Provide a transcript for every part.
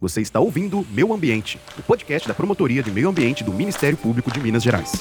Você está ouvindo Meu Ambiente, o podcast da Promotoria de Meio Ambiente do Ministério Público de Minas Gerais.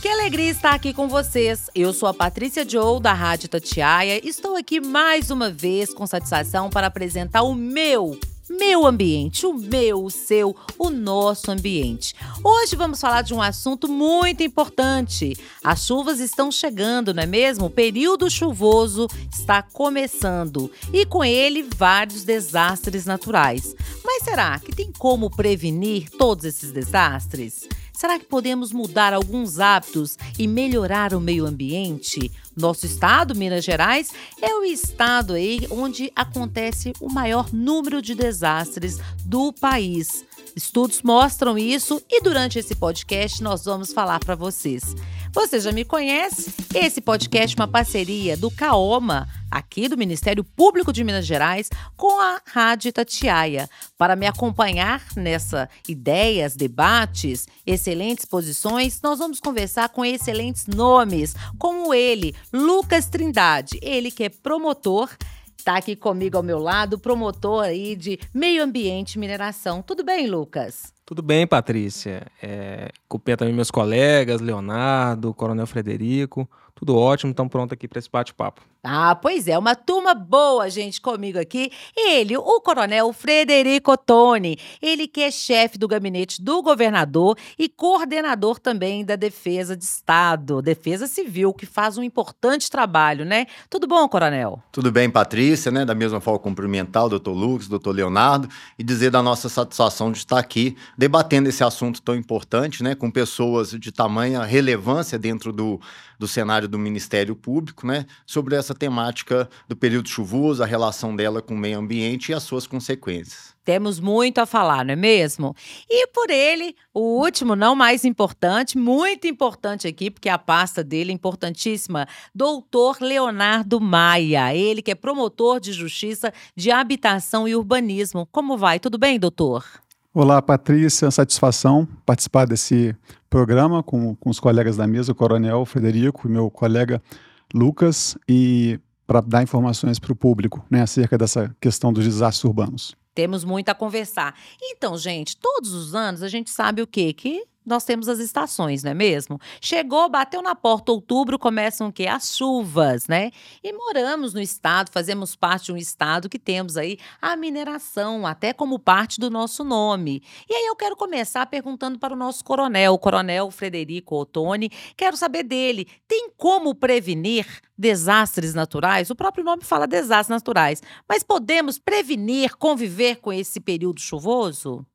Que alegria estar aqui com vocês. Eu sou a Patrícia Joe, da Rádio Tatiaia. Estou aqui mais uma vez com satisfação para apresentar o meu meu ambiente, o meu, o seu, o nosso ambiente. Hoje vamos falar de um assunto muito importante. As chuvas estão chegando, não é mesmo? O período chuvoso está começando e com ele vários desastres naturais. Mas será que tem como prevenir todos esses desastres? Será que podemos mudar alguns hábitos e melhorar o meio ambiente? Nosso estado, Minas Gerais, é o estado aí onde acontece o maior número de desastres do país. Estudos mostram isso e durante esse podcast nós vamos falar para vocês. Você já me conhece? Esse podcast é uma parceria do Caoma, aqui do Ministério Público de Minas Gerais, com a Rádio Tatiaia. Para me acompanhar nessa ideias, debates, excelentes posições, nós vamos conversar com excelentes nomes, como ele, Lucas Trindade, ele que é promotor Está aqui comigo ao meu lado, promotor aí de meio ambiente e mineração. Tudo bem, Lucas? Tudo bem, Patrícia. É, também meus colegas, Leonardo, Coronel Frederico. Tudo ótimo, estão prontos aqui para esse bate-papo. Ah, pois é, uma turma boa, gente, comigo aqui. Ele, o coronel Frederico Ottoni, ele que é chefe do gabinete do governador e coordenador também da Defesa de Estado, Defesa Civil, que faz um importante trabalho, né? Tudo bom, coronel? Tudo bem, Patrícia, né? Da mesma forma, cumprimentar o doutor Lucas, doutor Leonardo e dizer da nossa satisfação de estar aqui debatendo esse assunto tão importante, né? Com pessoas de tamanha relevância dentro do, do cenário do Ministério Público, né? Sobre essa temática do período chuvoso, a relação dela com o meio ambiente e as suas consequências. Temos muito a falar, não é mesmo? E por ele, o último, não mais importante, muito importante aqui, porque a pasta dele é importantíssima, doutor Leonardo Maia, ele que é promotor de justiça de habitação e urbanismo. Como vai? Tudo bem, doutor? Olá, Patrícia, satisfação participar desse programa com, com os colegas da mesa, o Coronel Frederico e meu colega Lucas, e para dar informações para o público né, acerca dessa questão dos desastres urbanos. Temos muito a conversar. Então, gente, todos os anos a gente sabe o quê? Que nós temos as estações, não é mesmo? Chegou, bateu na porta outubro, começam o quê? As chuvas, né? E moramos no estado, fazemos parte de um estado que temos aí a mineração, até como parte do nosso nome. E aí eu quero começar perguntando para o nosso coronel, o coronel Frederico Ottoni, quero saber dele, tem como prevenir desastres naturais? O próprio nome fala desastres naturais, mas podemos prevenir, conviver com esse período chuvoso?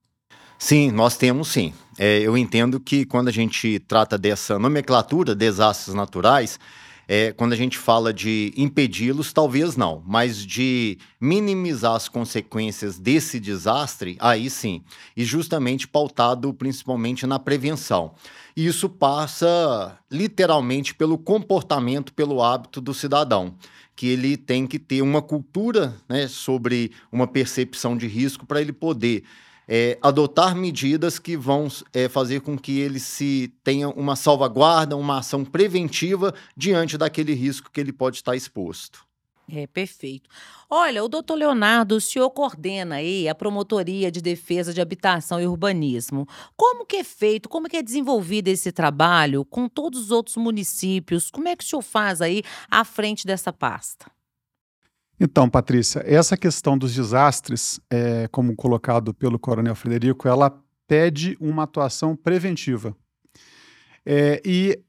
Sim, nós temos sim. É, eu entendo que quando a gente trata dessa nomenclatura, desastres naturais, é, quando a gente fala de impedi-los, talvez não, mas de minimizar as consequências desse desastre, aí sim. E justamente pautado principalmente na prevenção. E isso passa literalmente pelo comportamento, pelo hábito do cidadão que ele tem que ter uma cultura né, sobre uma percepção de risco para ele poder é, adotar medidas que vão é, fazer com que ele se tenha uma salvaguarda, uma ação preventiva diante daquele risco que ele pode estar exposto. É, perfeito. Olha, o doutor Leonardo, o senhor coordena aí a Promotoria de Defesa de Habitação e Urbanismo. Como que é feito, como que é desenvolvido esse trabalho com todos os outros municípios? Como é que o senhor faz aí à frente dessa pasta? Então, Patrícia, essa questão dos desastres, é, como colocado pelo Coronel Frederico, ela pede uma atuação preventiva. É, e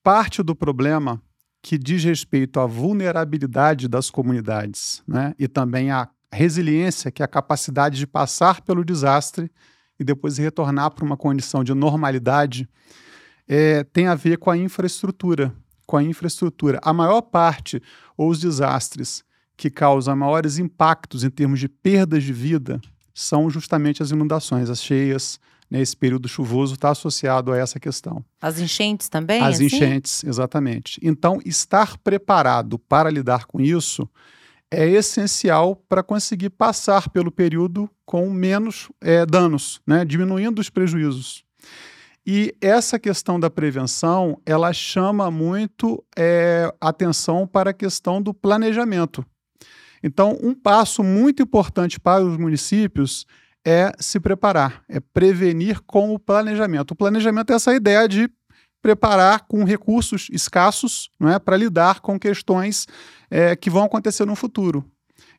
parte do problema que diz respeito à vulnerabilidade das comunidades né, e também à resiliência, que é a capacidade de passar pelo desastre e depois retornar para uma condição de normalidade, é, tem a ver com a infraestrutura. Com a infraestrutura. A maior parte, ou os desastres que causa maiores impactos em termos de perdas de vida são justamente as inundações, as cheias. Né, esse período chuvoso está associado a essa questão. As enchentes também? As assim? enchentes, exatamente. Então, estar preparado para lidar com isso é essencial para conseguir passar pelo período com menos é, danos, né, diminuindo os prejuízos. E essa questão da prevenção, ela chama muito é, atenção para a questão do planejamento. Então, um passo muito importante para os municípios é se preparar, é prevenir com o planejamento. O planejamento é essa ideia de preparar com recursos escassos não é, para lidar com questões é, que vão acontecer no futuro.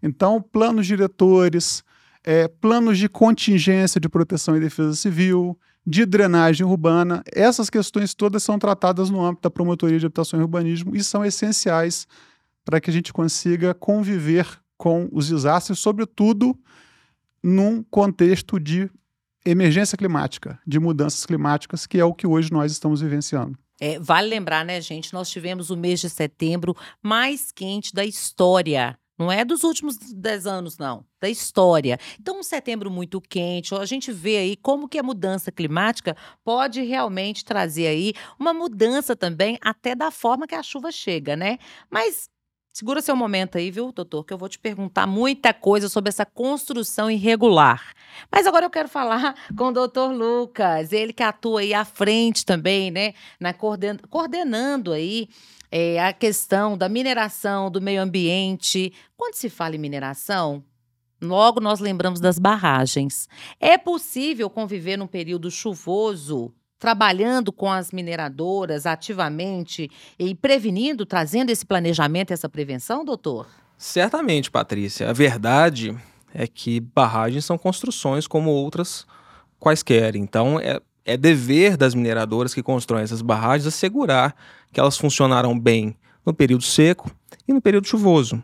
Então, planos diretores, é, planos de contingência de proteção e defesa civil, de drenagem urbana, essas questões todas são tratadas no âmbito da promotoria de habitação e urbanismo e são essenciais para que a gente consiga conviver com os desastres, sobretudo num contexto de emergência climática, de mudanças climáticas, que é o que hoje nós estamos vivenciando. É, vale lembrar, né, gente? Nós tivemos o mês de setembro mais quente da história. Não é dos últimos 10 anos, não, da história. Então, um setembro muito quente, a gente vê aí como que a mudança climática pode realmente trazer aí uma mudança também até da forma que a chuva chega, né? Mas Segura seu momento aí, viu, doutor? Que eu vou te perguntar muita coisa sobre essa construção irregular. Mas agora eu quero falar com o doutor Lucas, ele que atua aí à frente também, né? Na coorden coordenando aí é, a questão da mineração, do meio ambiente. Quando se fala em mineração, logo nós lembramos das barragens. É possível conviver num período chuvoso trabalhando com as mineradoras ativamente e prevenindo, trazendo esse planejamento, essa prevenção, doutor? Certamente, Patrícia. A verdade é que barragens são construções como outras quaisquer. Então, é, é dever das mineradoras que constroem essas barragens assegurar que elas funcionarão bem no período seco e no período chuvoso.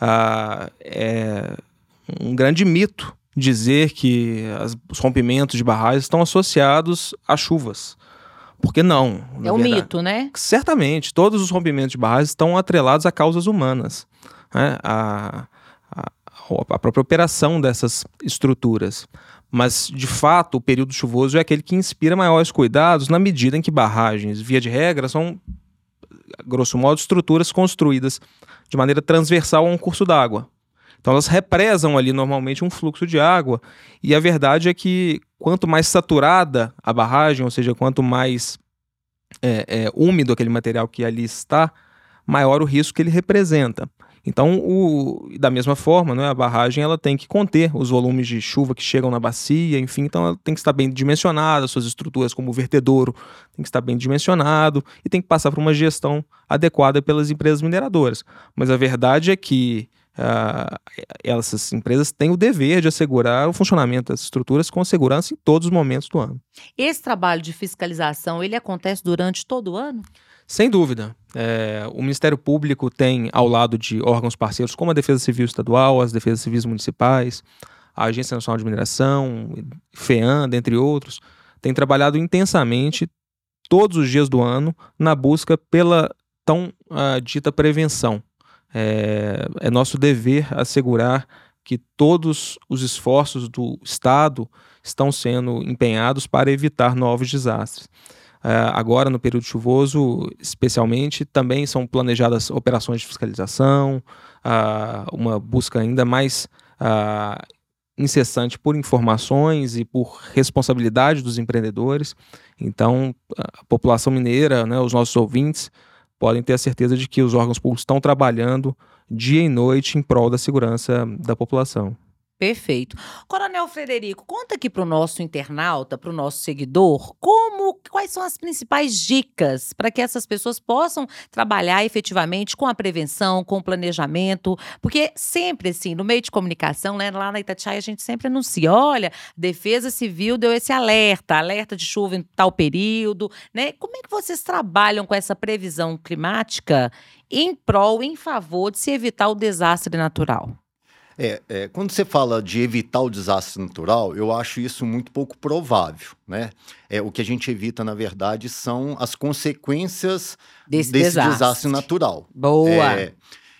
Ah, é um grande mito dizer que as, os rompimentos de barragens estão associados a chuvas. Porque não. É um verdade. mito, né? Certamente. Todos os rompimentos de barragens estão atrelados a causas humanas. Né? A, a, a própria operação dessas estruturas. Mas, de fato, o período chuvoso é aquele que inspira maiores cuidados na medida em que barragens, via de regra, são, grosso modo, estruturas construídas de maneira transversal a um curso d'água. Então elas represam ali normalmente um fluxo de água, e a verdade é que quanto mais saturada a barragem, ou seja, quanto mais é, é, úmido aquele material que ali está, maior o risco que ele representa. Então, o, da mesma forma, né, a barragem ela tem que conter os volumes de chuva que chegam na bacia, enfim, então ela tem que estar bem dimensionada, suas estruturas como o vertedouro tem que estar bem dimensionado e tem que passar por uma gestão adequada pelas empresas mineradoras. Mas a verdade é que uh, essas empresas têm o dever de assegurar o funcionamento das estruturas com segurança em todos os momentos do ano. Esse trabalho de fiscalização, ele acontece durante todo o ano? Sem dúvida. É, o Ministério Público tem, ao lado de órgãos parceiros como a Defesa Civil Estadual, as Defesas Civis Municipais, a Agência Nacional de Mineração, FEAM, dentre outros, tem trabalhado intensamente todos os dias do ano na busca pela tão uh, dita prevenção. É, é nosso dever assegurar que todos os esforços do Estado estão sendo empenhados para evitar novos desastres. Uh, agora, no período chuvoso, especialmente, também são planejadas operações de fiscalização, uma busca ainda mais incessante por informações e por responsabilidade dos empreendedores. Então, a população mineira, né, os nossos ouvintes, podem ter a certeza de que os órgãos públicos estão trabalhando dia e noite em prol da segurança da população. Perfeito. Coronel Frederico, conta aqui para o nosso internauta, para o nosso seguidor, como, quais são as principais dicas para que essas pessoas possam trabalhar efetivamente com a prevenção, com o planejamento, porque sempre assim, no meio de comunicação, né, lá na Itatiaia a gente sempre anuncia, olha, Defesa Civil deu esse alerta, alerta de chuva em tal período, né? Como é que vocês trabalham com essa previsão climática em prol, em favor de se evitar o desastre natural? É, é, quando você fala de evitar o desastre natural, eu acho isso muito pouco provável, né? É, o que a gente evita, na verdade, são as consequências desse, desse desastre. desastre. natural. Boa! É,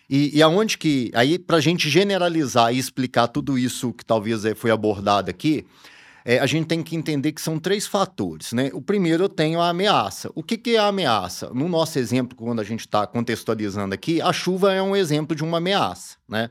e, e aonde que... Aí, para a gente generalizar e explicar tudo isso que talvez é, foi abordado aqui, é, a gente tem que entender que são três fatores, né? O primeiro eu tenho a ameaça. O que, que é a ameaça? No nosso exemplo, quando a gente está contextualizando aqui, a chuva é um exemplo de uma ameaça, né?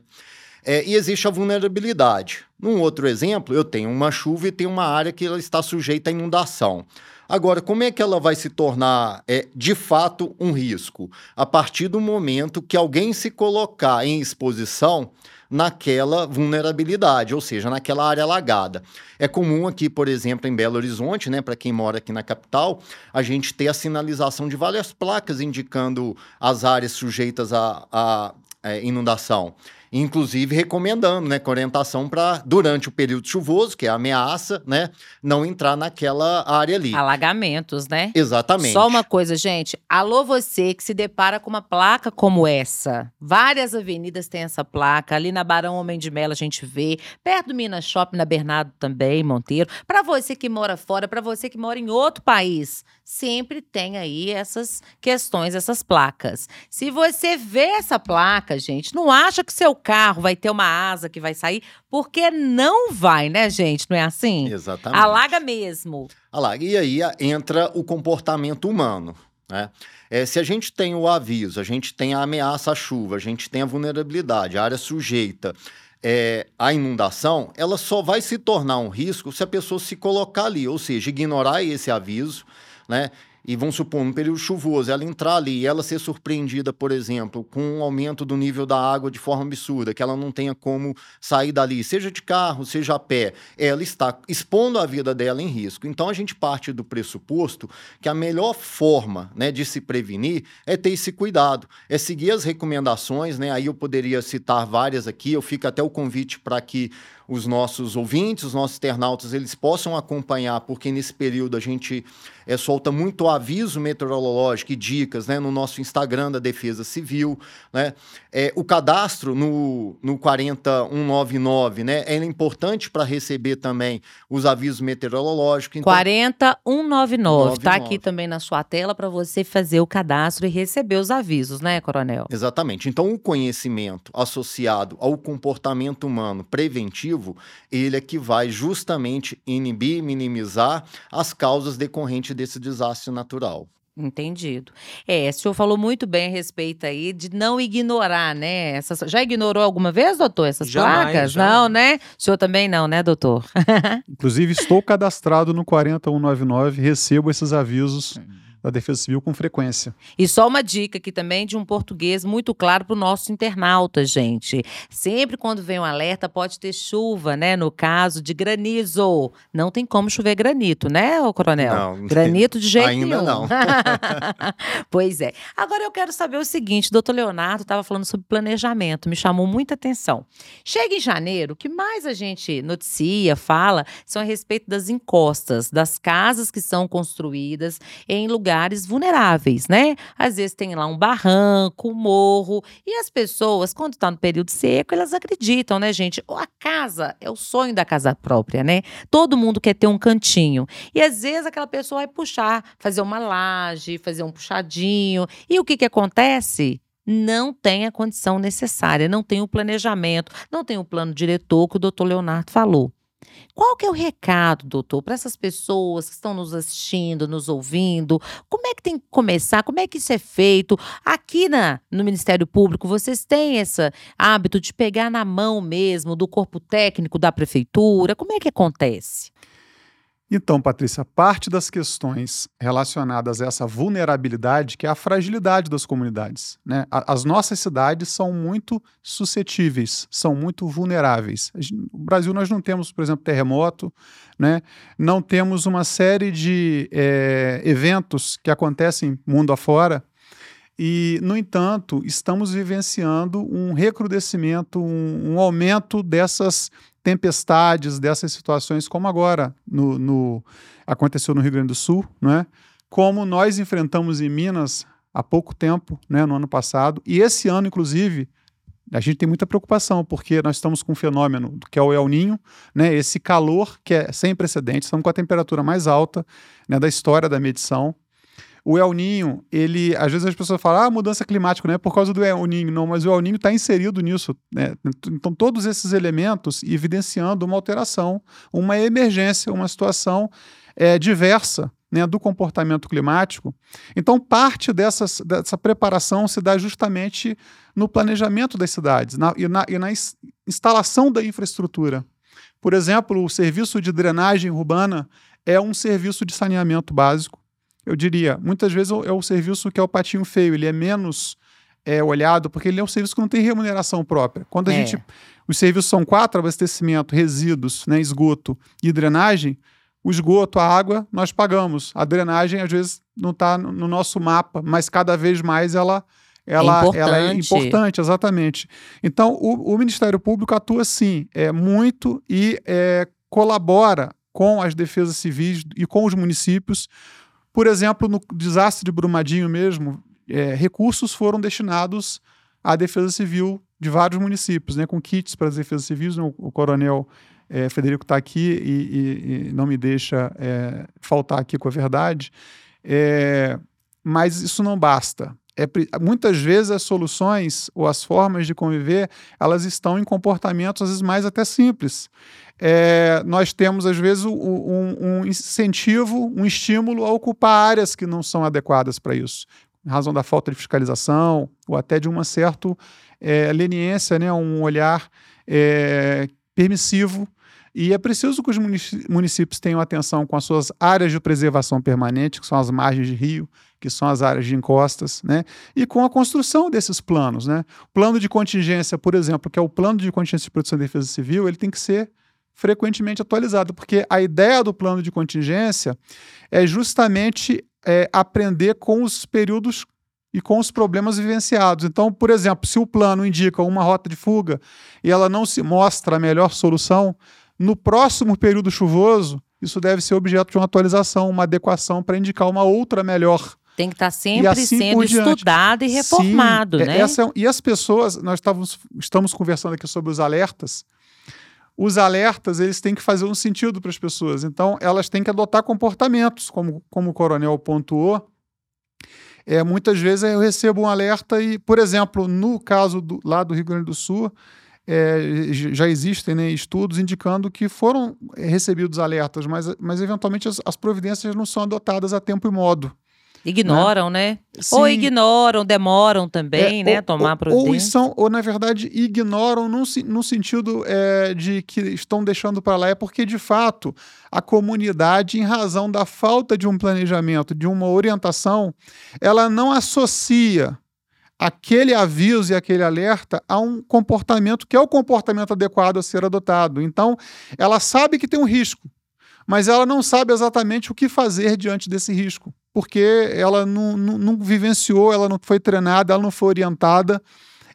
É, e existe a vulnerabilidade. Num outro exemplo, eu tenho uma chuva e tenho uma área que ela está sujeita à inundação. Agora, como é que ela vai se tornar é, de fato um risco? A partir do momento que alguém se colocar em exposição naquela vulnerabilidade, ou seja, naquela área alagada. É comum aqui, por exemplo, em Belo Horizonte, né, para quem mora aqui na capital, a gente ter a sinalização de várias placas indicando as áreas sujeitas a, a inundação inclusive recomendando, né, com orientação para durante o período chuvoso, que é a ameaça, né, não entrar naquela área ali. Alagamentos, né? Exatamente. Só uma coisa, gente. Alô, você que se depara com uma placa como essa. Várias avenidas têm essa placa. Ali na Barão Homem de Melo a gente vê. Perto do Minas Shopping, na Bernardo também, Monteiro. Para você que mora fora, para você que mora em outro país, sempre tem aí essas questões, essas placas. Se você vê essa placa, gente, não acha que seu carro vai ter uma asa que vai sair, porque não vai, né, gente? Não é assim? Exatamente. Alaga mesmo. Alaga. E aí entra o comportamento humano. Né? É, se a gente tem o aviso, a gente tem a ameaça à chuva, a gente tem a vulnerabilidade, a área sujeita é, à inundação, ela só vai se tornar um risco se a pessoa se colocar ali, ou seja, ignorar esse aviso, né? E vamos supor, num período chuvoso, ela entrar ali e ela ser surpreendida, por exemplo, com um aumento do nível da água de forma absurda, que ela não tenha como sair dali, seja de carro, seja a pé, ela está expondo a vida dela em risco. Então a gente parte do pressuposto que a melhor forma né, de se prevenir é ter esse cuidado, é seguir as recomendações, né? Aí eu poderia citar várias aqui, eu fico até o convite para que os nossos ouvintes, os nossos internautas, eles possam acompanhar, porque nesse período a gente é, solta muito aviso meteorológico e dicas né, no nosso Instagram da Defesa Civil. Né? É, o cadastro no, no 40199 né, é importante para receber também os avisos meteorológicos. Então... 40199, está aqui também na sua tela para você fazer o cadastro e receber os avisos, né, Coronel? Exatamente. Então, o conhecimento associado ao comportamento humano preventivo ele é que vai justamente inibir, minimizar as causas decorrentes desse desastre natural. Entendido. É, o senhor falou muito bem a respeito aí de não ignorar, né? Essas, já ignorou alguma vez, doutor, essas Jamais, placas? jamais. Não, né? O senhor também não, né, doutor? Inclusive, estou cadastrado no 40199, recebo esses avisos da Defesa Civil com frequência. E só uma dica aqui também de um português muito claro para o nosso internauta, gente. Sempre quando vem um alerta, pode ter chuva, né? No caso de granizo. Não tem como chover granito, né, ô coronel? Não, Granito de jeito ainda nenhum. não. pois é. Agora eu quero saber o seguinte: doutor Leonardo estava falando sobre planejamento, me chamou muita atenção. Chega em janeiro, o que mais a gente noticia, fala, são a respeito das encostas, das casas que são construídas em lugares vulneráveis, né? Às vezes tem lá um barranco, um morro, e as pessoas, quando está no período seco, elas acreditam, né, gente? A casa é o sonho da casa própria, né? Todo mundo quer ter um cantinho. E às vezes aquela pessoa vai puxar, fazer uma laje, fazer um puxadinho. E o que, que acontece? Não tem a condição necessária, não tem o planejamento, não tem o plano diretor que o doutor Leonardo falou. Qual que é o recado, doutor, para essas pessoas que estão nos assistindo, nos ouvindo? Como é que tem que começar? Como é que isso é feito? Aqui na, no Ministério Público, vocês têm esse hábito de pegar na mão mesmo do corpo técnico da prefeitura? Como é que acontece? Então, Patrícia, parte das questões relacionadas a essa vulnerabilidade, que é a fragilidade das comunidades. Né? As nossas cidades são muito suscetíveis, são muito vulneráveis. No Brasil, nós não temos, por exemplo, terremoto, né? não temos uma série de eh, eventos que acontecem mundo afora. E, no entanto, estamos vivenciando um recrudescimento, um, um aumento dessas tempestades, dessas situações, como agora no, no- aconteceu no Rio Grande do Sul, não é? como nós enfrentamos em Minas há pouco tempo, né, no ano passado, e esse ano, inclusive, a gente tem muita preocupação, porque nós estamos com um fenômeno que é o El Ninho, né, esse calor que é sem precedentes, estamos com a temperatura mais alta né, da história da medição. O El Ninho, ele, às vezes as pessoas falam, ah, mudança climática, não é por causa do El Ninho, não, mas o El Ninho está inserido nisso. né? Então, todos esses elementos evidenciando uma alteração, uma emergência, uma situação é, diversa né, do comportamento climático. Então, parte dessas, dessa preparação se dá justamente no planejamento das cidades na- e, na, e na ins- instalação da infraestrutura. Por exemplo, o serviço de drenagem urbana é um serviço de saneamento básico. Eu diria, muitas vezes é o serviço que é o patinho feio, ele é menos é, olhado, porque ele é um serviço que não tem remuneração própria. Quando a É. gente. os serviços são quatro: abastecimento, resíduos, né, esgoto e drenagem. O esgoto, a água, nós pagamos. A drenagem, às vezes, não está no nosso mapa, mas cada vez mais ela, ela, é ela é importante. importante, exatamente. Então, o, o Ministério Público atua sim, é muito e é, colabora com as defesas civis e com os municípios. Por exemplo, no desastre de Brumadinho mesmo, é, recursos foram destinados à defesa civil de vários municípios, né, com kits para as defesas civis. O, o coronel é, Federico está aqui e, e- e não me deixa é, faltar aqui com a verdade. É, mas isso não basta. É, muitas vezes as soluções ou as formas de conviver elas estão em comportamentos às vezes mais até simples. É, nós temos às vezes um, um incentivo, um estímulo a ocupar áreas que não são adequadas para isso, em razão da falta de fiscalização ou até de uma certa é, leniência, né, um olhar é, permissivo. E é preciso que os municípios tenham atenção com as suas áreas de preservação permanente, que são as margens de rio, que são as áreas de encostas, né? e com a construção desses planos. Né? O plano de contingência, por exemplo, que é o plano de contingência de proteção e defesa civil, ele tem que ser frequentemente atualizado, porque a ideia do plano de contingência é justamente é, aprender com os períodos e com os problemas vivenciados. Então, por exemplo, se o plano indica uma rota de fuga e ela não se mostra a melhor solução, no próximo período chuvoso, isso deve ser objeto de uma atualização, uma adequação para indicar uma outra melhor. Tem que estar sempre assim sendo estudado e reformado, Sim, é- né? essa é- e as pessoas, nós estávamos, estamos conversando aqui sobre os alertas. Os alertas, eles têm que fazer um sentido para as pessoas. Então, elas têm que adotar comportamentos, como, como o coronel pontuou. É, muitas vezes eu recebo um alerta e, por exemplo, no caso do, lá do Rio Grande do Sul, é, já existem né, estudos indicando que foram recebidos alertas, mas, mas eventualmente as, as providências não são adotadas a tempo e modo. Ignoram, né? Ou Sim. ignoram, demoram também, É, né? ou- tomar ou, providência. ou são, ou na verdade ignoram no, no sentido é, de que estão deixando para lá, é porque de fato a comunidade, em razão da falta de um planejamento, de uma orientação, ela não associa aquele aviso e aquele alerta a um comportamento que é o comportamento adequado a ser adotado. Então, ela sabe que tem um risco, mas ela não sabe exatamente o que fazer diante desse risco, porque ela não, não, não vivenciou, ela não foi treinada, ela não foi orientada.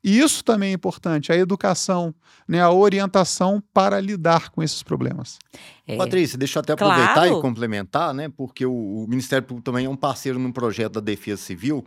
E isso também é importante, a educação, né, a orientação para lidar com esses problemas. É. Patrícia, deixa eu até aproveitar Claro. e complementar, né? Porque o, o Ministério Público também é um parceiro num projeto da Defesa Civil,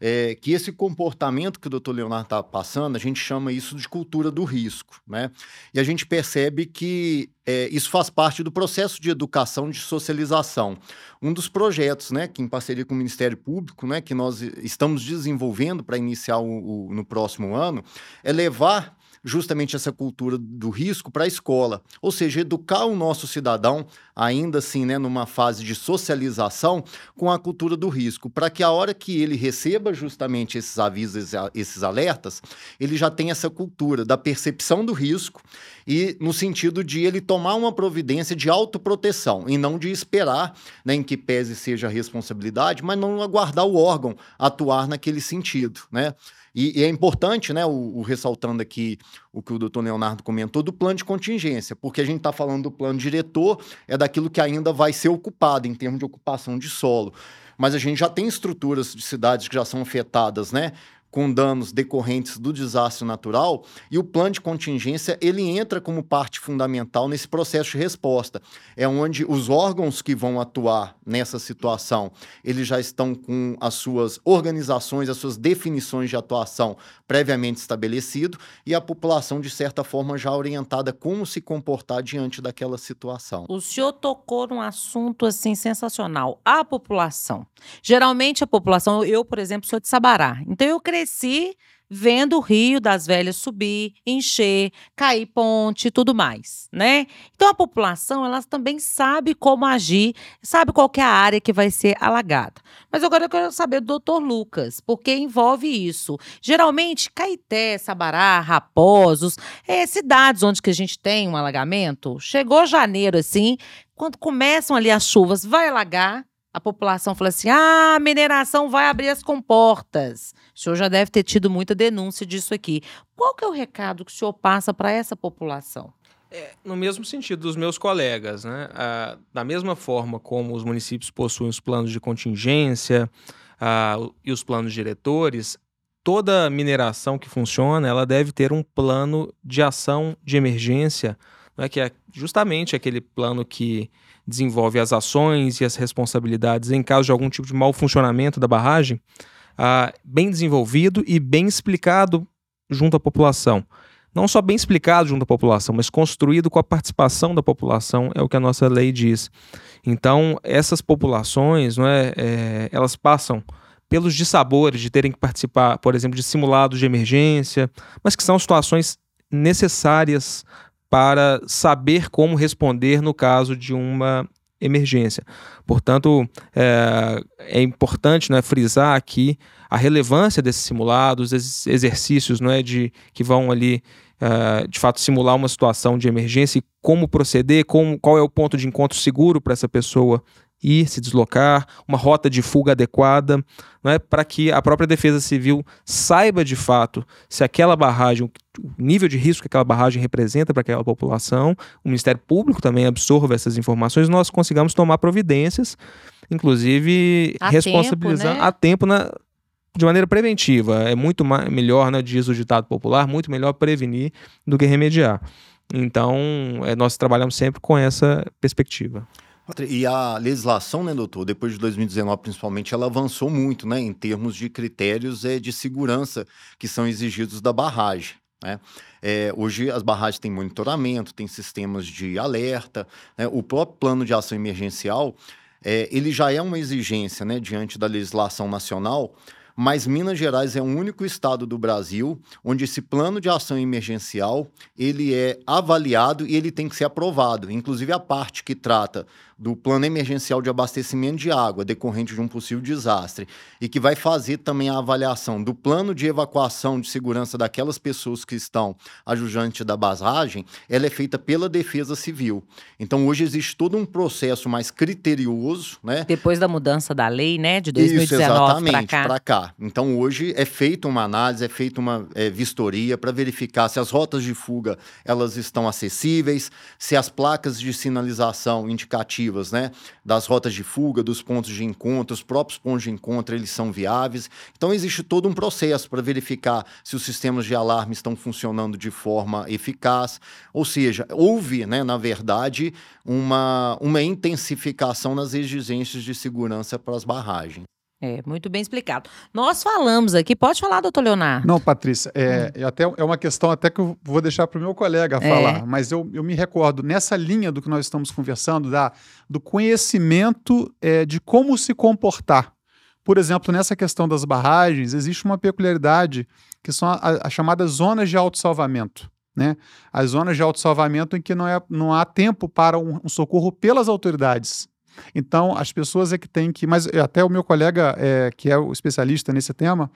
é, que esse comportamento que o doutor Leonardo está passando, a gente chama isso de cultura do risco, né? E a gente percebe que é, isso faz parte do processo de educação, de socialização. Um dos projetos, né, que em parceria com o Ministério Público, né, que nós estamos desenvolvendo para iniciar o- o- no próximo ano, é levar justamente essa cultura do risco para a escola, ou seja, educar o nosso cidadão, ainda assim, né, numa fase de socialização, com a cultura do risco, para que a hora que ele receba justamente esses avisos, esses alertas, ele já tenha essa cultura da percepção do risco e no sentido de ele tomar uma providência de autoproteção e não de esperar, né, em que pese seja a responsabilidade, mas não aguardar o órgão atuar naquele sentido, né? E, e é importante, né, o, o ressaltando aqui o que o doutor Leonardo comentou do plano de contingência, porque a gente está falando do plano diretor, é daquilo que ainda vai ser ocupado em termos de ocupação de solo. Mas a gente já tem estruturas de cidades que já são afetadas, né? Com danos decorrentes do desastre natural, e o plano de contingência ele entra como parte fundamental nesse processo de resposta. É onde os órgãos que vão atuar nessa situação, eles já estão com as suas organizações, as suas definições de atuação previamente estabelecido e a população, de certa forma, já orientada como se comportar diante daquela situação. O senhor tocou num assunto assim sensacional. A população. Geralmente a população, eu, por exemplo, sou de Sabará. Então eu cresci vendo o Rio das Velhas subir, encher, cair ponte e tudo mais, né? Então a população, ela também sabe como agir, sabe qual é a área que vai ser alagada. Mas agora eu quero saber do doutor Lucas, porque envolve isso. Geralmente, Caeté, Sabará, Raposos, é, cidades onde que a gente tem um alagamento, chegou janeiro assim, quando começam ali as chuvas, vai alagar, a população fala assim: ah, a mineração vai abrir as comportas. O senhor já deve ter tido muita denúncia disso aqui. Qual que é o recado que o senhor passa para essa população? É, no mesmo sentido dos meus colegas, né? Ah, da mesma forma como os municípios possuem os planos de contingência ah, e os planos diretores, toda mineração que funciona, ela deve ter um plano de ação de emergência, né? que é justamente aquele plano que desenvolve as ações e as responsabilidades em caso de algum tipo de mau funcionamento da barragem, ah, bem desenvolvido e bem explicado junto à população não só bem explicado junto à população, mas construído com a participação da população, é o que a nossa lei diz. Então, essas populações, não é, é elas passam pelos dissabores de terem que participar, por exemplo, de simulados de emergência, mas que são situações necessárias para saber como responder no caso de uma emergência. Portanto, é, é importante né, frisar aqui a relevância desses simulados, esses exercícios né, de, que vão ali, uh, de fato, simular uma situação de emergência e como proceder, como, qual é o ponto de encontro seguro para essa pessoa ir se deslocar, uma rota de fuga adequada, né, para que a própria Defesa Civil saiba de fato se aquela barragem, o nível de risco que aquela barragem representa para aquela população, o Ministério Público também absorva essas informações, nós consigamos tomar providências, inclusive a responsabilizar tempo, né? a tempo na, de maneira preventiva. É muito melhor, né, diz o ditado popular, muito melhor prevenir do que remediar. Então, é, nós trabalhamos sempre com essa perspectiva. E a legislação, né, doutor, depois de 2019 principalmente, ela avançou muito, né, em termos de critérios é, de segurança que são exigidos da barragem. Né? É, hoje as barragens têm monitoramento, têm sistemas de alerta, né? o próprio plano de ação emergencial é, ele já é uma exigência né, diante da legislação nacional, mas Minas Gerais é o único estado do Brasil onde esse plano de ação emergencial ele é avaliado e ele tem que ser aprovado. Inclusive a parte que trata do plano emergencial de abastecimento de água decorrente de um possível desastre e que vai fazer também a avaliação do plano de evacuação de segurança daquelas pessoas que estão ajudantes da barragem, ela é feita pela Defesa Civil. Então hoje existe todo um processo mais criterioso, né? Depois da mudança da lei, né, de 2019 para cá. cá. Então hoje é feita uma análise, é feita uma é, vistoria para verificar se as rotas de fuga elas estão acessíveis, se as placas de sinalização indicativas né, das rotas de fuga, dos pontos de encontro, os próprios pontos de encontro, eles são viáveis. Então existe todo um processo para verificar se os sistemas de alarme estão funcionando de forma eficaz. Ou seja, houve, né, na verdade, uma, uma intensificação nas exigências de segurança para as barragens. É, muito bem explicado. Nós falamos aqui, pode falar, doutor Leonardo? Não, Patrícia, é, hum. até, é uma questão até que eu vou deixar para o meu colega é. falar, mas eu, eu me recordo, nessa linha do que nós estamos conversando, da, do conhecimento é, de como se comportar. Por exemplo, nessa questão das barragens, existe uma peculiaridade que são as chamadas zonas de autossalvamento. Né? As zonas de autossalvamento em que não, é, não há tempo para um, um socorro pelas autoridades. Então, as pessoas é que têm que. Mas até o meu colega, é, que é o especialista nesse tema,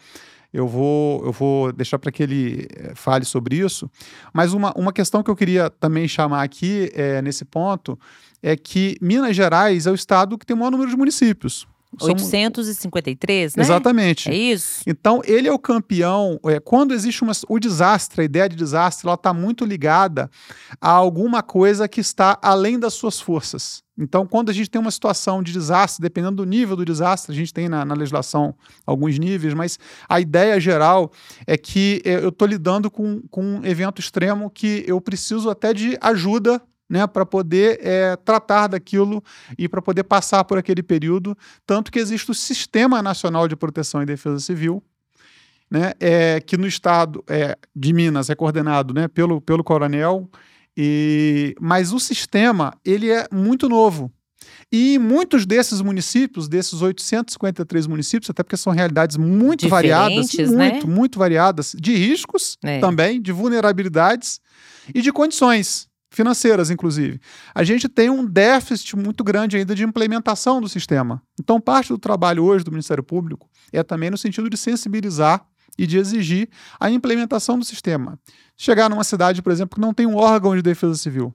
eu vou, eu vou deixar para que ele é, fale sobre isso. Mas uma, uma questão que eu queria também chamar aqui é, nesse ponto é que Minas Gerais é o estado que tem o maior número de municípios. 853, né? Exatamente. É isso. Então, ele é o campeão. É, quando existe uma, o desastre, a ideia de desastre, ela está muito ligada a alguma coisa que está além das suas forças. Então, quando a gente tem uma situação de desastre, dependendo do nível do desastre, a gente tem na, na legislação alguns níveis, mas a ideia geral é que é, eu estou lidando com, com um evento extremo que eu preciso até de ajuda né, para poder é, tratar daquilo e para poder passar por aquele período. Tanto que existe o Sistema Nacional de Proteção e Defesa Civil, né, é, que no estado é, de Minas é coordenado né, pelo, pelo coronel, e, mas o sistema ele é muito novo. E muitos desses municípios, desses 853 municípios, até porque são realidades muito variadas, né? muito, muito variadas, de riscos é. também, de vulnerabilidades e de condições financeiras, inclusive. A gente tem um déficit muito grande ainda de implementação do sistema. Então, parte do trabalho hoje do Ministério Público é também no sentido de sensibilizar e de exigir a implementação do sistema. Chegar numa cidade, por exemplo, que não tem um órgão de defesa civil.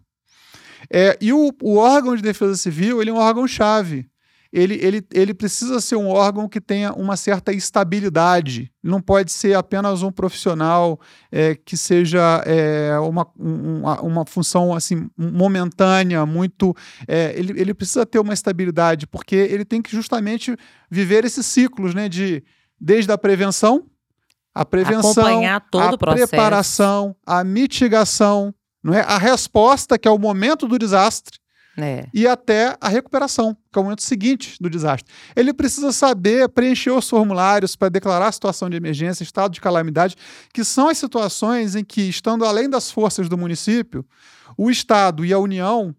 É, e o, o, órgão de defesa civil ele é um órgão-chave. Ele, ele, ele precisa ser um órgão que tenha uma certa estabilidade. Não pode ser apenas um profissional é, que seja é, uma, uma, uma, função assim momentânea, muito. É, ele, ele precisa ter uma estabilidade, porque ele tem que justamente viver esses ciclos né, de desde a prevenção, a prevenção, a preparação, a mitigação, não é? a resposta, que é o momento do desastre É. e até a recuperação, que é o momento seguinte do desastre. Ele precisa saber preencher os formulários para declarar a situação de emergência, estado de calamidade, que são as situações em que, estando além das forças do município, o Estado e a União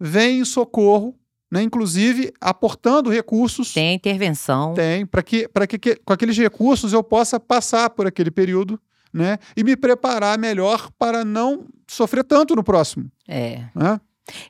vêm em socorro, né, inclusive aportando recursos. Tem intervenção. Tem, para que, pra que, que com aqueles recursos eu possa passar por aquele período né, e me preparar melhor para não sofrer tanto no próximo. É. Né?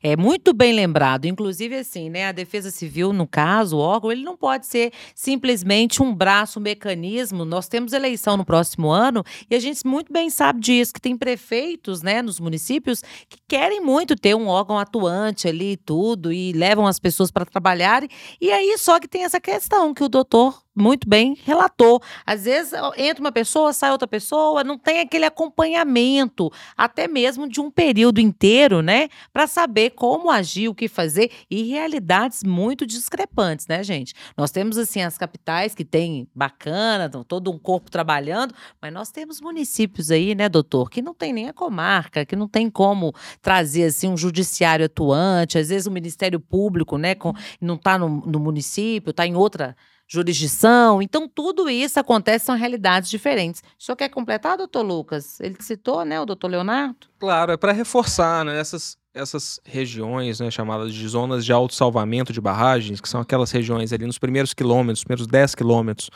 É muito bem lembrado. Inclusive, assim, né? A Defesa Civil, no caso, o órgão, ele não pode ser simplesmente um braço, um mecanismo. Nós temos eleição no próximo ano e a gente muito bem sabe disso, que tem prefeitos, né, nos municípios que querem muito ter um órgão atuante ali e tudo, e levam as pessoas para trabalharem. E aí, só que tem essa questão que o doutor muito bem relatou. Às vezes entra uma pessoa, sai outra pessoa, não tem aquele acompanhamento, até mesmo de um período inteiro, né, para saber como agir, o que fazer e realidades muito discrepantes, né, gente? Nós temos assim as capitais que tem bacana, todo um corpo trabalhando, mas nós temos municípios aí, né, doutor, que não tem nem a comarca, que não tem como trazer assim um judiciário atuante, às vezes o Ministério Público, né, com, não está no, no município, está em outra jurisdição. Então, tudo isso acontece, são realidades diferentes. O senhor quer completar, doutor Lucas? Ele citou, né, o doutor Leonardo? Claro, é para reforçar né, essas, essas regiões né, chamadas de zonas de autossalvamento de barragens, que são aquelas regiões ali nos primeiros quilômetros, primeiros 10 quilômetros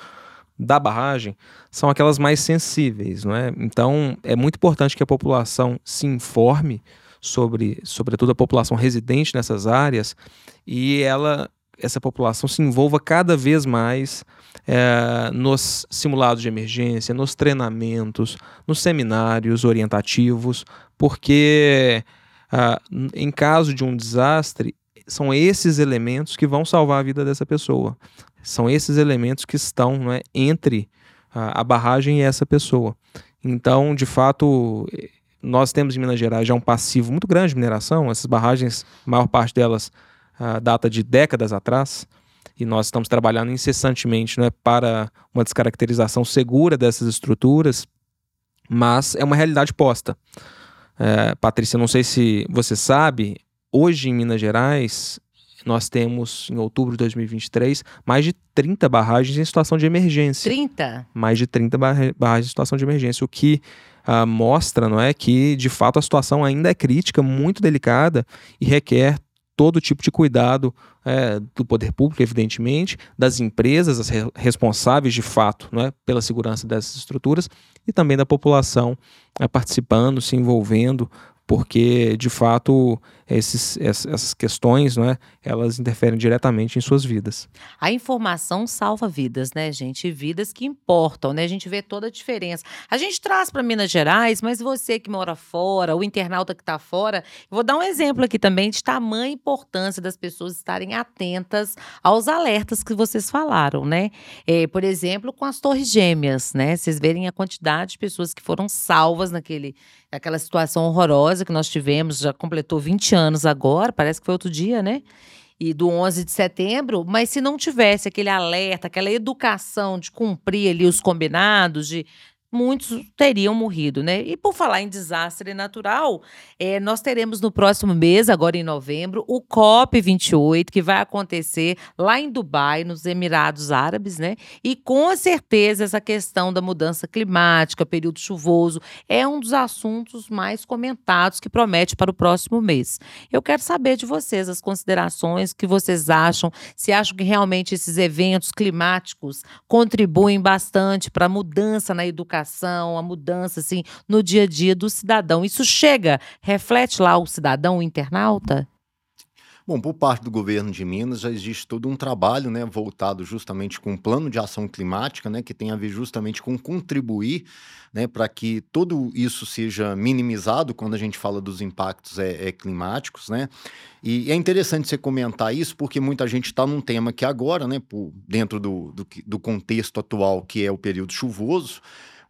da barragem, são aquelas mais sensíveis. Não é? Então, é muito importante que a população se informe sobre, sobretudo a população residente nessas áreas, e ela essa população se envolva cada vez mais é, nos simulados de emergência, nos treinamentos, nos seminários orientativos, porque ah, em caso de um desastre, são esses elementos que vão salvar a vida dessa pessoa. São esses elementos que estão né, entre a, a barragem e essa pessoa. Então, de fato, nós temos em Minas Gerais já um passivo muito grande de mineração. Essas barragens, a maior parte delas a data de décadas atrás, e nós estamos trabalhando incessantemente né, para uma descaracterização segura dessas estruturas, mas é uma realidade posta. É, Patrícia, não sei se você sabe, hoje em Minas Gerais, nós temos, em outubro de 2023, mais de 30 barragens em situação de emergência. 30? Mais de 30 barragens em situação de emergência, o que uh, mostra não é, que, de fato, a situação ainda é crítica, muito delicada e requer todo tipo de cuidado é, do poder público, evidentemente, das empresas, as re responsáveis de fato né, pela segurança dessas estruturas e também da população é, participando, se envolvendo, porque de fato esses, essas questões, né, elas interferem diretamente em suas vidas. A informação salva vidas, né, gente? Vidas que importam, né? A gente vê toda a diferença. A gente traz para Minas Gerais, mas você que mora fora, o internauta que está fora, vou dar um exemplo aqui também de tamanha importância das pessoas estarem atentas aos alertas que vocês falaram, né? É, por exemplo, com as torres gêmeas, né? Vocês verem a quantidade de pessoas que foram salvas naquele, naquela situação horrorosa que nós tivemos, já completou 20 anos agora, parece que foi outro dia, né? E do 11 de setembro, mas se não tivesse aquele alerta, aquela educação de cumprir ali os combinados, de muitos teriam morrido, né? E por falar em desastre natural, é, nós teremos no próximo mês, agora em novembro, o COP28, que vai acontecer lá em Dubai, nos Emirados Árabes, né? E com certeza essa questão da mudança climática, período chuvoso, é um dos assuntos mais comentados que promete para o próximo mês. Eu quero saber de vocês as considerações que vocês acham, se acham que realmente esses eventos climáticos contribuem bastante para a mudança na educação a mudança assim no dia a dia do cidadão. Isso chega, reflete lá o cidadão, o internauta? Bom, por parte do governo de Minas já existe todo um trabalho, né, voltado justamente com um plano de ação climática, né, que tem a ver justamente com contribuir, né, para que tudo isso seja minimizado quando a gente fala dos impactos é, é climáticos, né. E é interessante você comentar isso porque muita gente está num tema que agora, né, por, dentro do, do, do contexto atual que é o período chuvoso,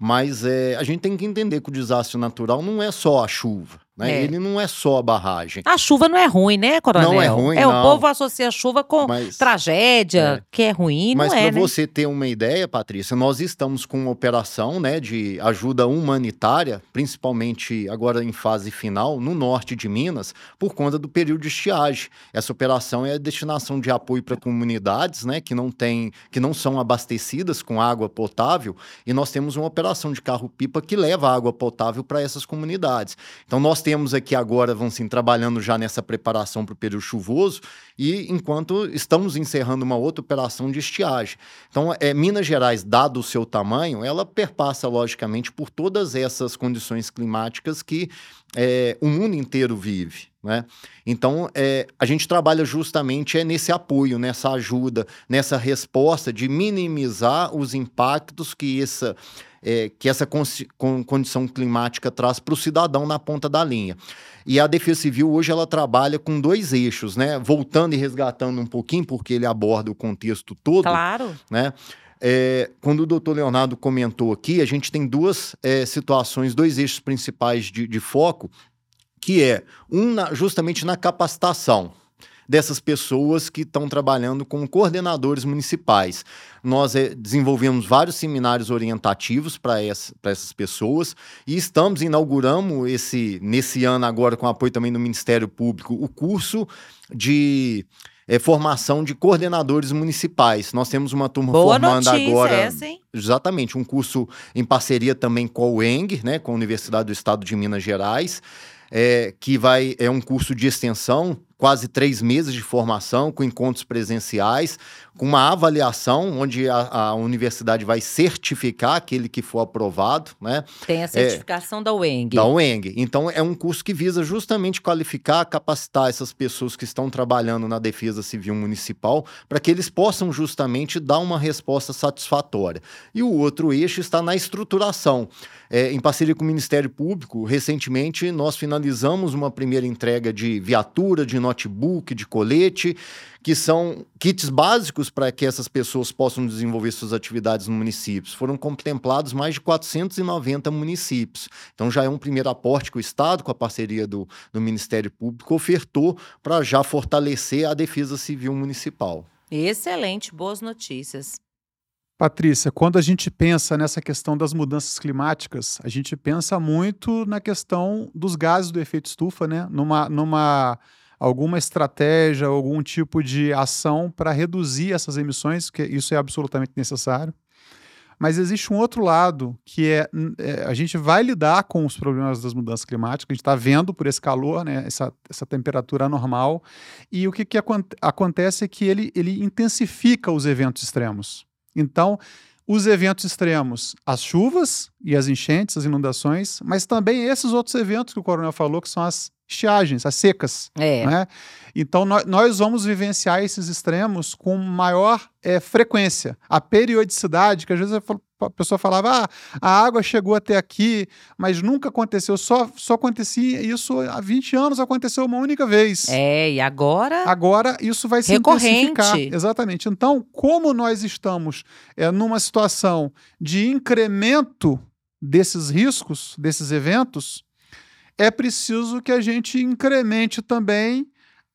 mas é, a gente tem que entender que o desastre natural não é só a chuva. Né? É. Ele não é só a barragem. A chuva não é ruim, né, Coronel? Não é ruim, É, não. o povo associa a chuva com Mas, tragédia, é. que é ruim, Mas não é, para né? você ter uma ideia, Patrícia, nós estamos com uma operação né, de ajuda humanitária, principalmente agora em fase final, no norte de Minas, por conta do período de estiagem. Essa operação é a destinação de apoio para comunidades né, que, não tem, que não são abastecidas com água potável, e nós temos uma operação de carro-pipa que leva água potável para essas comunidades. Então, nós temos aqui agora, vão sim, trabalhando já nessa preparação para o período chuvoso, e enquanto estamos encerrando uma outra operação de estiagem. Então, é, Minas Gerais, dado o seu tamanho, ela perpassa, logicamente, por todas essas condições climáticas que é, o mundo inteiro vive. Né? Então, é, a gente trabalha justamente é nesse apoio, nessa ajuda, nessa resposta de minimizar os impactos que essa é, que essa con condição climática traz para o cidadão na ponta da linha. E a Defesa Civil hoje ela trabalha com dois eixos, né? Voltando e resgatando um pouquinho, porque ele aborda o contexto todo. Claro. Né? É, quando o doutor Leonardo comentou aqui, a gente tem duas é, situações, dois eixos principais de, de foco, que é um na, justamente na capacitação dessas pessoas que estão trabalhando como coordenadores municipais. Nós é, desenvolvemos vários seminários orientativos para essa, essas pessoas e estamos inauguramos esse nesse ano agora com apoio também do Ministério Público o curso de é, formação de coordenadores municipais. Nós temos uma turma Boa formando notícia, agora. Essa, hein? Exatamente, um curso em parceria também com o ENG, né, com a Universidade do Estado de Minas Gerais. É, que vai é um curso de extensão quase três meses de formação, com encontros presenciais, com uma avaliação onde a, a, universidade vai certificar aquele que for aprovado, né? Tem a certificação é, da UENG. Da UENG. Então, é um curso que visa justamente qualificar, capacitar essas pessoas que estão trabalhando na Defesa Civil Municipal para que eles possam justamente dar uma resposta satisfatória. E o outro eixo está na estruturação. É, em parceria com o Ministério Público, recentemente nós finalizamos uma primeira entrega de viatura, de notebook, de colete, que são kits básicos para que essas pessoas possam desenvolver suas atividades no município. Foram contemplados mais de 490 municípios. Então já é um primeiro aporte que o Estado, com a parceria do, do Ministério Público, ofertou para já fortalecer a defesa civil municipal. Excelente, boas notícias. Patrícia, quando a gente pensa nessa questão das mudanças climáticas, a gente pensa muito na questão dos gases do efeito estufa, né? Numa, numa alguma estratégia, algum tipo de ação para reduzir essas emissões, que isso é absolutamente necessário. Mas existe um outro lado, que é, é, a gente vai lidar com os problemas das mudanças climáticas, a gente está vendo por esse calor, né, essa, essa temperatura anormal, e o que, que acontece é que ele, ele intensifica os eventos extremos. Então, os eventos extremos, as chuvas e as enchentes, as inundações, mas também esses outros eventos que o coronel falou, que são as estiagens, as secas. É. Né? Então, nós, nós vamos vivenciar esses extremos com maior é, frequência. A periodicidade, que às vezes a pessoa falava, ah, a água chegou até aqui, mas nunca aconteceu, só, só acontecia isso há 20 anos, aconteceu uma única vez. É, e agora? Agora isso vai se Recorrente. intensificar. Exatamente. Então, como nós estamos é, numa situação de incremento desses riscos, desses eventos, é preciso que a gente incremente também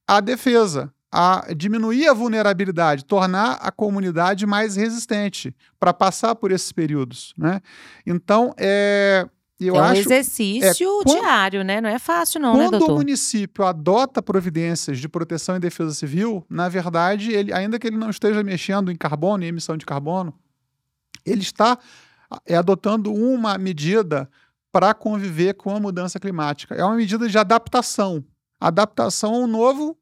a defesa, a diminuir a vulnerabilidade, tornar a comunidade mais resistente para passar por esses períodos, né? Então, é, eu é um acho, exercício é, quando, diário, né? Não é fácil não, né, quando doutor? o município adota providências de proteção e defesa civil, na verdade, ele, ainda que ele não esteja mexendo em carbono e emissão de carbono, ele está é, adotando uma medida para conviver com a mudança climática. É uma medida de adaptação. Adaptação a um novo,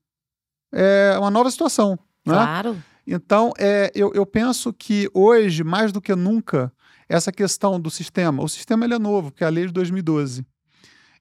é, uma nova situação. Né? Claro. Então, é, eu, eu penso que hoje, mais do que nunca, essa questão do sistema, o sistema ele é novo, porque é a lei de 2012.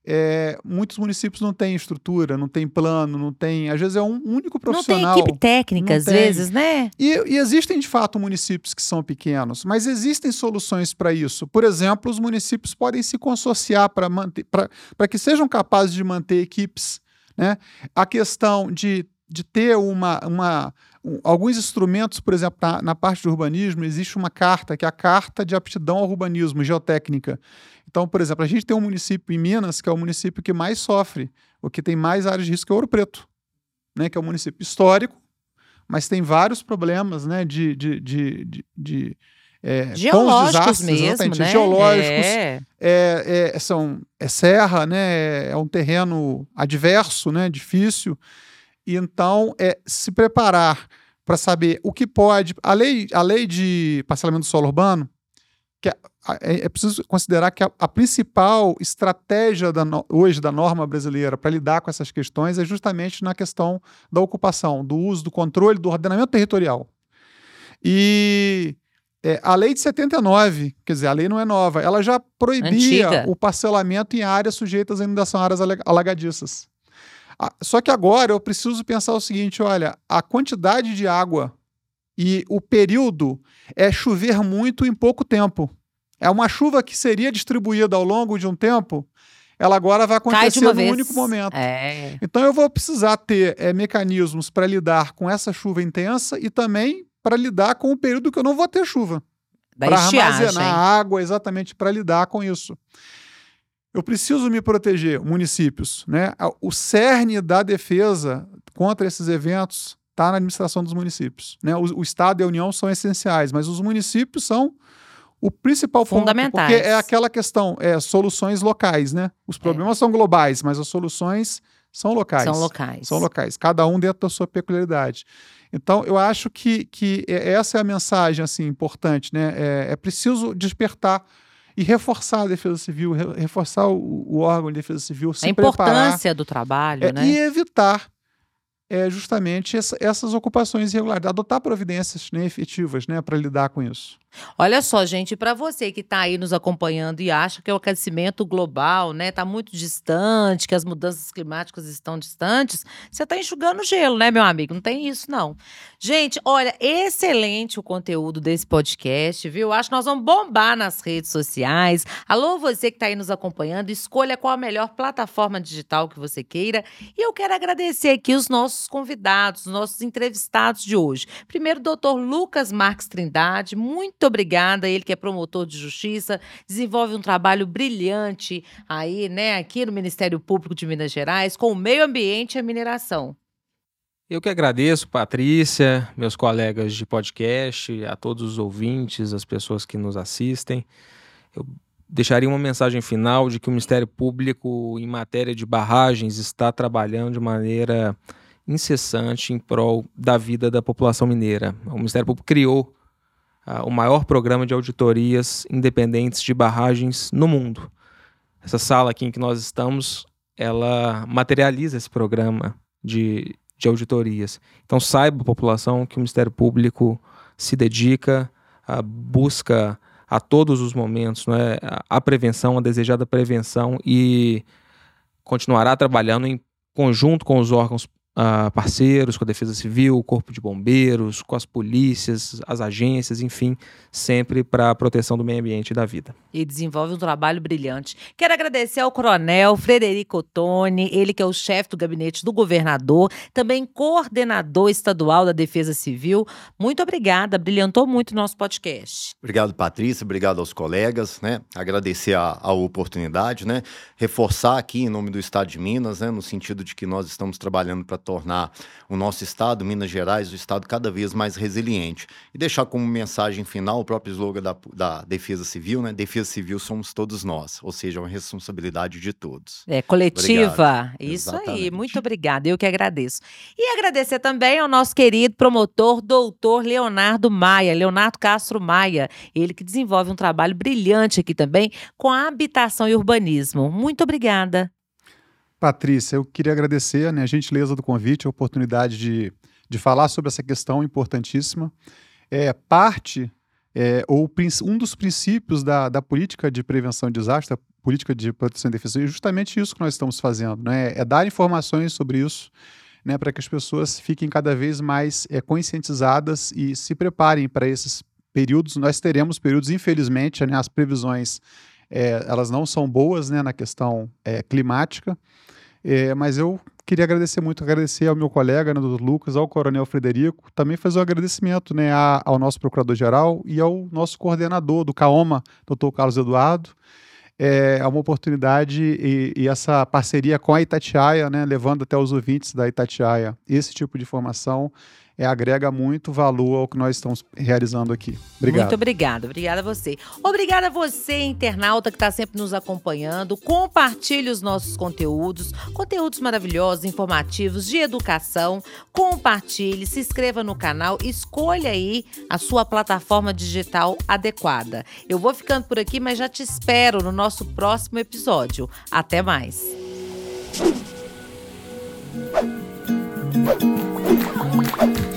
é, muitos municípios não têm estrutura, não tem plano, não tem. Às vezes é um único Não tem profissional. equipe técnica, às tem. vezes, né? E, e existem, de fato, municípios que são pequenos, mas existem soluções para isso. Por exemplo, os municípios podem se consorciar para manter, para que sejam capazes de manter equipes. Né? A questão de, de ter uma, uma, um- alguns instrumentos, por exemplo, na, na parte do urbanismo, existe uma carta, que é a Carta de Aptidão ao Urbanismo, Geotécnica. Então, por exemplo, a gente tem um município em Minas, que é o município que mais sofre, o que tem mais áreas de risco é Ouro Preto, né? que é um município histórico, mas tem vários problemas né, de, de, de, de, de, é, com os Geológicos desastres, mesmo, né? geológicos, É. é, é, são, é serra, né, é um terreno adverso, né, difícil, e então é se preparar para saber o que pode. A lei, a lei de parcelamento do solo urbano, que é, é- é preciso considerar que a, a principal estratégia da no- hoje da norma brasileira para lidar com essas questões é justamente na questão da ocupação, do uso, do controle, do ordenamento territorial. E é, a lei de 79, quer dizer, a lei não é nova, ela já proibia Antiga. o parcelamento em áreas sujeitas à inundação, áreas alag- alagadiças. Ah, Só que agora eu preciso pensar o seguinte: olha, a quantidade de água e o período é chover muito em pouco tempo. É uma chuva que seria distribuída ao longo de um tempo, ela agora vai acontecer num vez. único momento. É. Então eu vou precisar ter eh, mecanismos para lidar com essa chuva intensa e também para lidar com o período que eu não vou ter chuva. Para armazenar água, exatamente para lidar com isso. Eu preciso me proteger, municípios. Né? O cerne da defesa contra esses eventos está na administração dos municípios. Né? O, o Estado e a União são essenciais, mas os municípios são o principal ponto, Fundamentais. porque é aquela questão, é soluções locais, né? Os problemas são globais, mas as soluções são locais. São locais. São locais, cada um dentro da sua peculiaridade. Então, eu acho que, que é- essa é a mensagem assim importante, né? É, é preciso despertar e reforçar a defesa civil, re- reforçar o, o órgão de defesa civil, a preparar importância do trabalho, é, né? e evitar é, justamente essa- essas ocupações irregulares, adotar providências né, efetivas né, para lidar com isso. Olha só, gente, para você que está aí nos acompanhando e acha que o aquecimento global, né, tá muito distante, que as mudanças climáticas estão distantes, você está enxugando gelo, né, meu amigo? Não tem isso não. Gente, olha, excelente o conteúdo desse podcast, viu? Acho que nós vamos bombar nas redes sociais. Alô, você que está aí nos acompanhando, escolha qual a melhor plataforma digital que você queira. E eu quero agradecer aqui os nossos convidados, os nossos entrevistados de hoje. Primeiro, doutor Lucas Marques Trindade, muito obrigada. Ele que é promotor de justiça, desenvolve um trabalho brilhante aí, né, aqui no Ministério Público de Minas Gerais, com o meio ambiente e a mineração. Eu que agradeço, Patrícia, meus colegas de podcast, a todos os ouvintes, as pessoas que nos assistem. Eu deixaria uma mensagem final de que o Ministério Público, em matéria de barragens, está trabalhando de maneira incessante em prol da vida da população mineira. O Ministério Público criou o maior programa de auditorias independentes de barragens no mundo. Essa sala aqui em que nós estamos, ela materializa esse programa de, de auditorias. Então saiba, população, que o Ministério Público se dedica, a busca a todos os momentos é, a- a prevenção, a desejada prevenção e continuará trabalhando em conjunto com os órgãos ah, parceiros, com a Defesa Civil, o Corpo de Bombeiros, com as polícias, as agências, enfim, sempre para a proteção do meio ambiente e da vida. E desenvolve um trabalho brilhante. Quero agradecer ao coronel Frederico Ottoni, ele que é o chefe do gabinete do governador, também coordenador estadual da Defesa Civil. Muito obrigada, brilhantou muito o nosso podcast. Obrigado, Patrícia. Obrigado aos colegas, né? Agradecer a, a oportunidade, né? Reforçar aqui em nome do Estado de Minas, né? No sentido de que nós estamos trabalhando para tornar o nosso Estado, Minas Gerais, o Estado cada vez mais resiliente. E deixar como mensagem final o próprio slogan da, da Defesa Civil, né? Defesa Civil somos todos nós, ou seja, é uma responsabilidade de todos. É, coletiva. Obrigado. Isso aí, Exatamente. muito obrigada. Eu que agradeço. E agradecer também ao nosso querido promotor, doutor Leonardo Maia, Leonardo Castro Maia, ele que desenvolve um trabalho brilhante aqui também com a habitação e urbanismo. Muito obrigada. Patrícia, eu queria agradecer né, a gentileza do convite, a oportunidade de, de falar sobre essa questão importantíssima. É parte, é, ou um dos princípios da, da política de prevenção de desastre, política de proteção e defesa. E justamente isso que nós estamos fazendo, né? É dar informações sobre isso, né, para que as pessoas fiquem cada vez mais é, conscientizadas e se preparem para esses períodos. Nós teremos períodos, infelizmente, né, as previsões é, elas não são boas né, na questão é, climática, é, mas eu queria agradecer muito, agradecer ao meu colega, né, doutor Lucas, ao Coronel Frederico, também fazer um agradecimento né, ao nosso Procurador-Geral e ao nosso coordenador do CAOMA, doutor Carlos Eduardo, é, é uma oportunidade e, e, essa parceria com a Itatiaia, né, levando até os ouvintes da Itatiaia esse tipo de informação, é, agrega muito valor ao que nós estamos realizando aqui. Obrigado. Muito obrigada. Obrigada a você. Obrigada a você, internauta, que está sempre nos acompanhando. Compartilhe os nossos conteúdos, conteúdos maravilhosos, informativos, de educação. Compartilhe, se inscreva no canal, escolha aí a sua plataforma digital adequada. Eu vou ficando por aqui, mas já te espero no nosso próximo episódio. Até mais. Thank you.